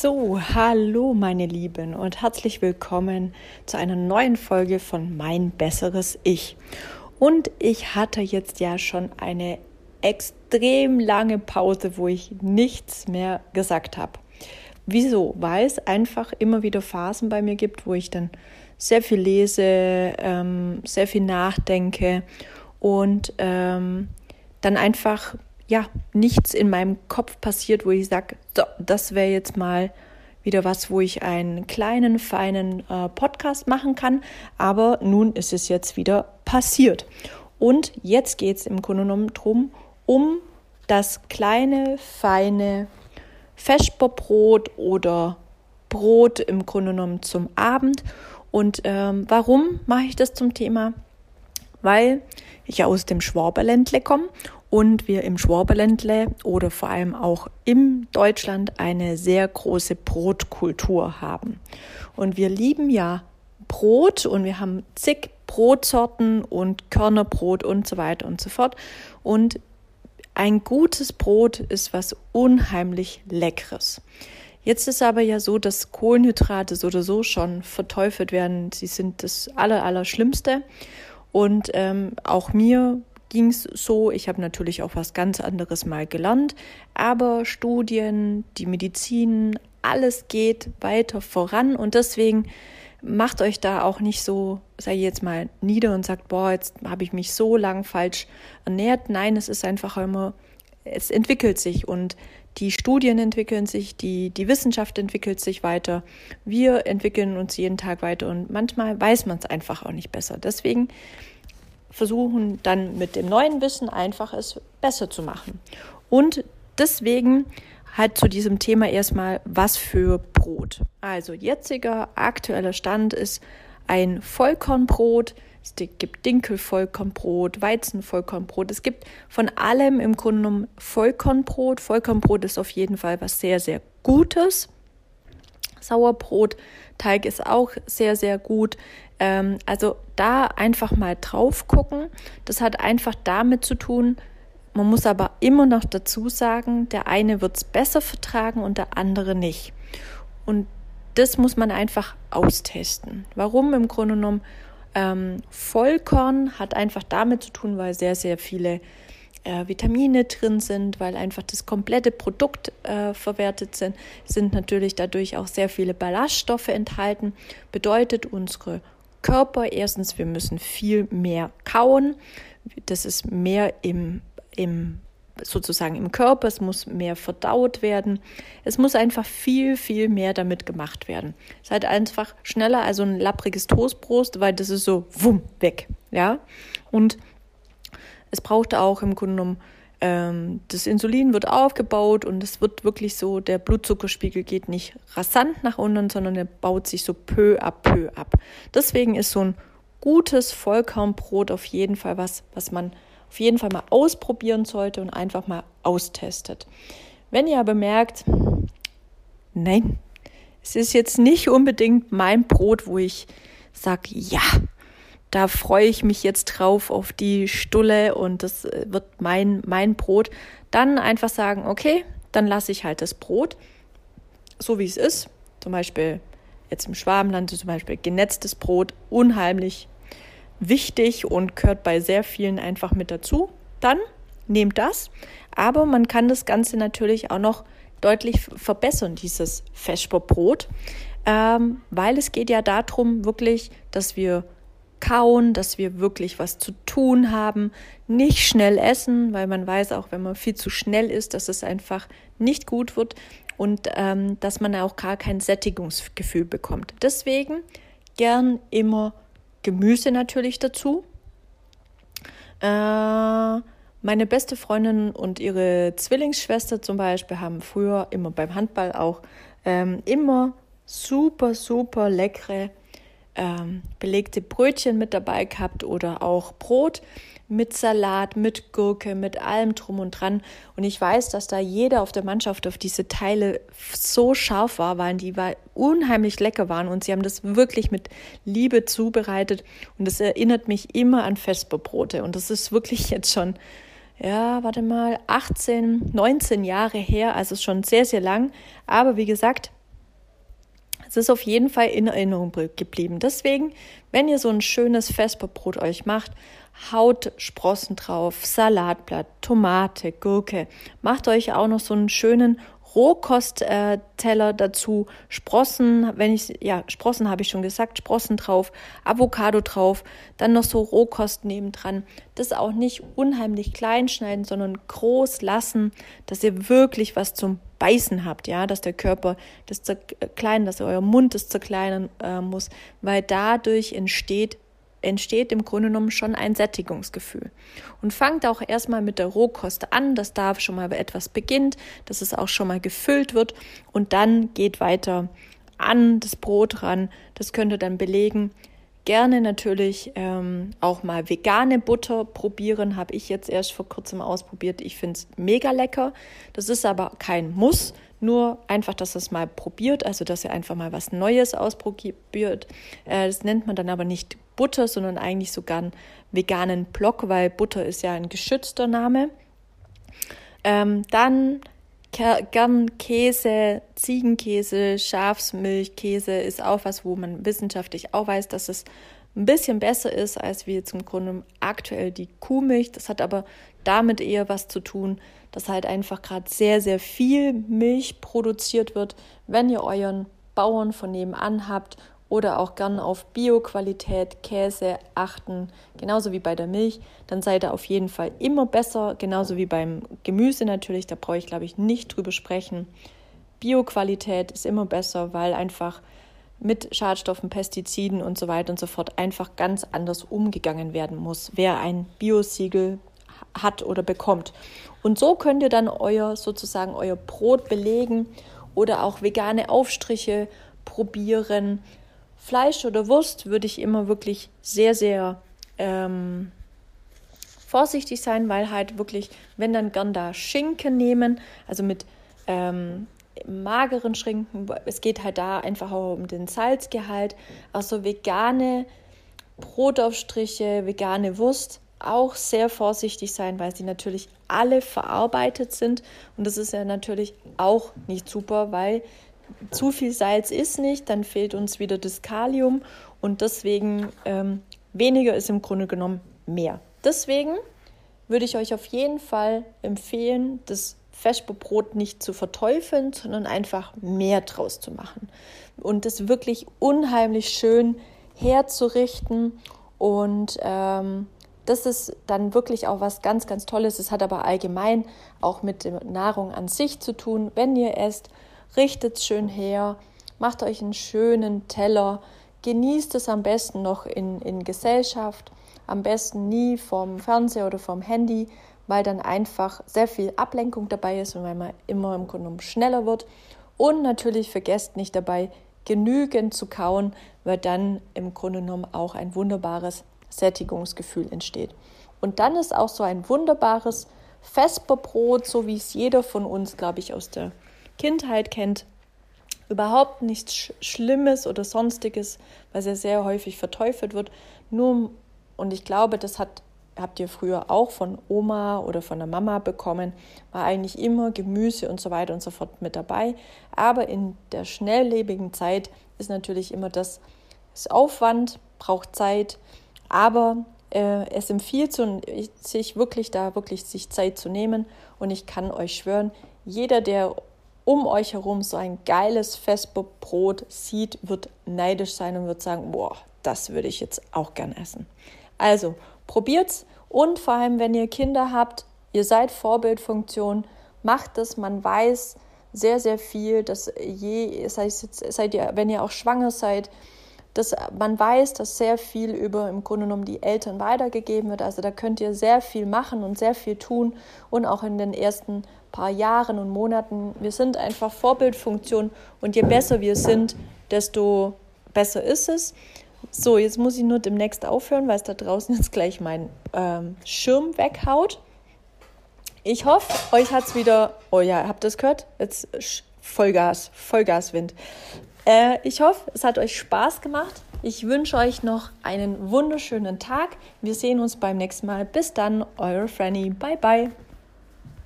So, hallo meine Lieben und herzlich willkommen zu einer neuen Folge von Mein besseres Ich. Und ich hatte jetzt ja schon eine extrem lange Pause, wo ich nichts mehr gesagt habe. Wieso? Weil es einfach immer wieder Phasen bei mir gibt, wo ich dann sehr viel lese, ähm, sehr viel nachdenke und ähm, dann einfach ja, nichts in meinem Kopf passiert, wo ich sage, so, das wäre jetzt mal wieder was, wo ich einen kleinen, feinen äh, Podcast machen kann. Aber nun ist es jetzt wieder passiert. Und jetzt geht es im Grunde genommen darum, um das kleine, feine Feschberbrot oder Brot im Grunde genommen zum Abend. Und ähm, warum mache ich das zum Thema? Weil ich ja aus dem Schwaberländle komme und wir im Schwaberländle oder vor allem auch in Deutschland eine sehr große Brotkultur haben. Und wir lieben ja Brot und wir haben zig Brotsorten und Körnerbrot und so weiter und so fort. Und ein gutes Brot ist was unheimlich Leckeres. Jetzt ist aber ja so, dass Kohlenhydrate so oder so schon verteufelt werden. Sie sind das Aller, Allerschlimmste. Und ähm, auch mir ging es so. Ich habe natürlich auch was ganz anderes mal gelernt, aber Studien, die Medizin, alles geht weiter voran und deswegen macht euch da auch nicht so, sei jetzt mal nieder und sagt, boah, jetzt habe ich mich so lang falsch ernährt. Nein, es ist einfach immer, es entwickelt sich und die Studien entwickeln sich, die, die Wissenschaft entwickelt sich weiter. Wir entwickeln uns jeden Tag weiter und manchmal weiß man es einfach auch nicht besser. Deswegen versuchen dann mit dem neuen Wissen einfach es besser zu machen. Und deswegen halt zu diesem Thema erstmal, was für Brot. Also jetziger aktueller Stand ist ein Vollkornbrot. Es gibt Dinkelvollkornbrot, Weizenvollkornbrot. Es gibt von allem im Grunde genommen Vollkornbrot. Vollkornbrot ist auf jeden Fall was sehr, sehr Gutes. Sauerbrotteig ist auch sehr, sehr gut. Ähm, also da einfach mal drauf gucken. Das hat einfach damit zu tun, man muss aber immer noch dazu sagen, der eine wird es besser vertragen und der andere nicht. Und das muss man einfach austesten. Warum im Grunde genommen? Ähm, Vollkorn hat einfach damit zu tun, weil sehr, sehr viele äh, Vitamine drin sind, weil einfach das komplette Produkt äh, verwertet sind, sind natürlich dadurch auch sehr viele Ballaststoffe enthalten. Bedeutet, unsere Körper, erstens, wir müssen viel mehr kauen. Das ist mehr im, im sozusagen im Körper, es muss mehr verdaut werden. Es muss einfach viel, viel mehr damit gemacht werden. Es ist halt einfach schneller als so ein lappriges Toastbrot, weil das ist so wumm weg. Ja. Und es braucht auch im Grunde genommen, das Insulin wird aufgebaut und es wird wirklich so, der Blutzuckerspiegel geht nicht rasant nach unten, sondern er baut sich so peu à peu ab. Deswegen ist so ein gutes Vollkornbrot auf jeden Fall was, was man auf jeden Fall mal ausprobieren sollte und einfach mal austestet. Wenn ihr aber merkt, nein, es ist jetzt nicht unbedingt mein Brot, wo ich sage, ja, da freue ich mich jetzt drauf auf die Stulle und das äh, wird mein, mein Brot. Dann einfach sagen, okay, dann lasse ich halt das Brot so wie es ist. Zum Beispiel jetzt im Schwabenland zum Beispiel genetztes Brot, unheimlich wichtig und gehört bei sehr vielen einfach mit dazu. Dann nehmt das, aber man kann das Ganze natürlich auch noch deutlich verbessern, dieses Feschberbrot, ähm, weil es geht ja darum wirklich, dass wir kauen, dass wir wirklich was zu tun haben, nicht schnell essen, weil man weiß auch, wenn man viel zu schnell ist, dass es einfach nicht gut wird und ähm, dass man auch gar kein Sättigungsgefühl bekommt. Deswegen gern immer Gemüse natürlich dazu. Äh, meine beste Freundin und ihre Zwillingsschwester zum Beispiel haben früher immer beim Handball auch ähm, immer super, super leckere ähm, belegte Brötchen mit dabei gehabt oder auch Brot mit Salat, mit Gurke, mit allem drum und dran. Und ich weiß, dass da jeder auf der Mannschaft auf diese Teile so scharf war, weil die war unheimlich lecker waren und sie haben das wirklich mit Liebe zubereitet. Und das erinnert mich immer an Vesperbrote. Und das ist wirklich jetzt schon, ja, warte mal, 18, 19 Jahre her, also schon sehr, sehr lang. Aber wie gesagt, es ist auf jeden Fall in Erinnerung geblieben. Deswegen, wenn ihr so ein schönes Vesperbrot euch macht, haut Sprossen drauf, Salatblatt, Tomate, Gurke. Macht euch auch noch so einen schönen Rohkostteller dazu, Sprossen, wenn ich, ja, Sprossen habe ich schon gesagt, Sprossen drauf, Avocado drauf, dann noch so Rohkost nebendran. Das auch nicht unheimlich klein schneiden, sondern groß lassen, dass ihr wirklich was zum Beißen habt, ja, dass der Körper das zerkleinern, dass euer Mund das zerkleinern äh, muss, weil dadurch entsteht entsteht im Grunde genommen schon ein Sättigungsgefühl. Und fangt auch erstmal mit der Rohkost an, dass da schon mal etwas beginnt, dass es auch schon mal gefüllt wird und dann geht weiter an das Brot ran. Das könnt ihr dann belegen. Gerne natürlich ähm, auch mal vegane Butter probieren, habe ich jetzt erst vor kurzem ausprobiert. Ich finde es mega lecker. Das ist aber kein Muss, nur einfach, dass es mal probiert, also dass ihr einfach mal was Neues ausprobiert. Äh, das nennt man dann aber nicht Butter, sondern eigentlich sogar einen veganen Block, weil Butter ist ja ein geschützter Name. Ähm, dann gern Käse, Ziegenkäse, Schafsmilchkäse ist auch was, wo man wissenschaftlich auch weiß, dass es ein bisschen besser ist als wie zum Grunde aktuell die Kuhmilch. Das hat aber damit eher was zu tun, dass halt einfach gerade sehr, sehr viel Milch produziert wird. Wenn ihr euren Bauern von nebenan habt oder auch gern auf Bioqualität, Käse achten, genauso wie bei der Milch, dann seid ihr auf jeden Fall immer besser, genauso wie beim Gemüse natürlich, da brauche ich glaube ich nicht drüber sprechen. Bioqualität ist immer besser, weil einfach mit Schadstoffen, Pestiziden und so weiter und so fort einfach ganz anders umgegangen werden muss, wer ein Biosiegel hat oder bekommt. Und so könnt ihr dann euer sozusagen euer Brot belegen oder auch vegane Aufstriche probieren, Fleisch oder Wurst würde ich immer wirklich sehr, sehr ähm, vorsichtig sein, weil halt wirklich, wenn dann gern da Schinken nehmen, also mit ähm, mageren Schinken, es geht halt da einfach auch um den Salzgehalt, also vegane Brotaufstriche, vegane Wurst, auch sehr vorsichtig sein, weil sie natürlich alle verarbeitet sind. Und das ist ja natürlich auch nicht super, weil zu viel Salz ist nicht, dann fehlt uns wieder das Kalium und deswegen ähm, weniger ist im Grunde genommen mehr. Deswegen würde ich euch auf jeden Fall empfehlen, das Vesperbrot nicht zu verteufeln, sondern einfach mehr draus zu machen und das wirklich unheimlich schön herzurichten und ähm, das ist dann wirklich auch was ganz, ganz Tolles. Es hat aber allgemein auch mit der Nahrung an sich zu tun. Wenn ihr esst, richtet schön her, macht euch einen schönen Teller, genießt es am besten noch in, in Gesellschaft, am besten nie vom Fernseher oder vom Handy, weil dann einfach sehr viel Ablenkung dabei ist und weil man immer im Grunde genommen schneller wird. Und natürlich vergesst nicht dabei, genügend zu kauen, weil dann im Grunde genommen auch ein wunderbares Sättigungsgefühl entsteht. Und dann ist auch so ein wunderbares Vesperbrot, so wie es jeder von uns, glaube ich, aus der Kindheit kennt, überhaupt nichts Schlimmes oder Sonstiges, was ja sehr häufig verteufelt wird. Nur, und ich glaube, das hat, habt ihr früher auch von Oma oder von der Mama bekommen, war eigentlich immer Gemüse und so weiter und so fort mit dabei. Aber in der schnelllebigen Zeit ist natürlich immer das, das Aufwand, braucht Zeit, aber äh, es empfiehlt sich wirklich da wirklich sich Zeit zu nehmen und ich kann euch schwören, jeder, der um euch herum so ein geiles Vesperbrot sieht, wird neidisch sein und wird sagen, boah, das würde ich jetzt auch gern essen. Also probiert's und vor allem, wenn ihr Kinder habt, ihr seid Vorbildfunktion, macht es, man weiß sehr, sehr viel, dass je, seid, seid ihr, wenn ihr auch schwanger seid, dass man weiß, dass sehr viel über im Grunde genommen die Eltern weitergegeben wird. Also da könnt ihr sehr viel machen und sehr viel tun und auch in den ersten paar Jahren und Monaten. Wir sind einfach Vorbildfunktion und je besser wir sind, desto besser ist es. So, jetzt muss ich nur demnächst aufhören, weil es da draußen jetzt gleich mein ähm, Schirm weghaut. Ich hoffe, euch hat es wieder. Oh ja, habt ihr es gehört? Jetzt Vollgas, Vollgaswind. Äh, ich hoffe, es hat euch Spaß gemacht. Ich wünsche euch noch einen wunderschönen Tag. Wir sehen uns beim nächsten Mal. Bis dann, eure Franny. Bye, bye.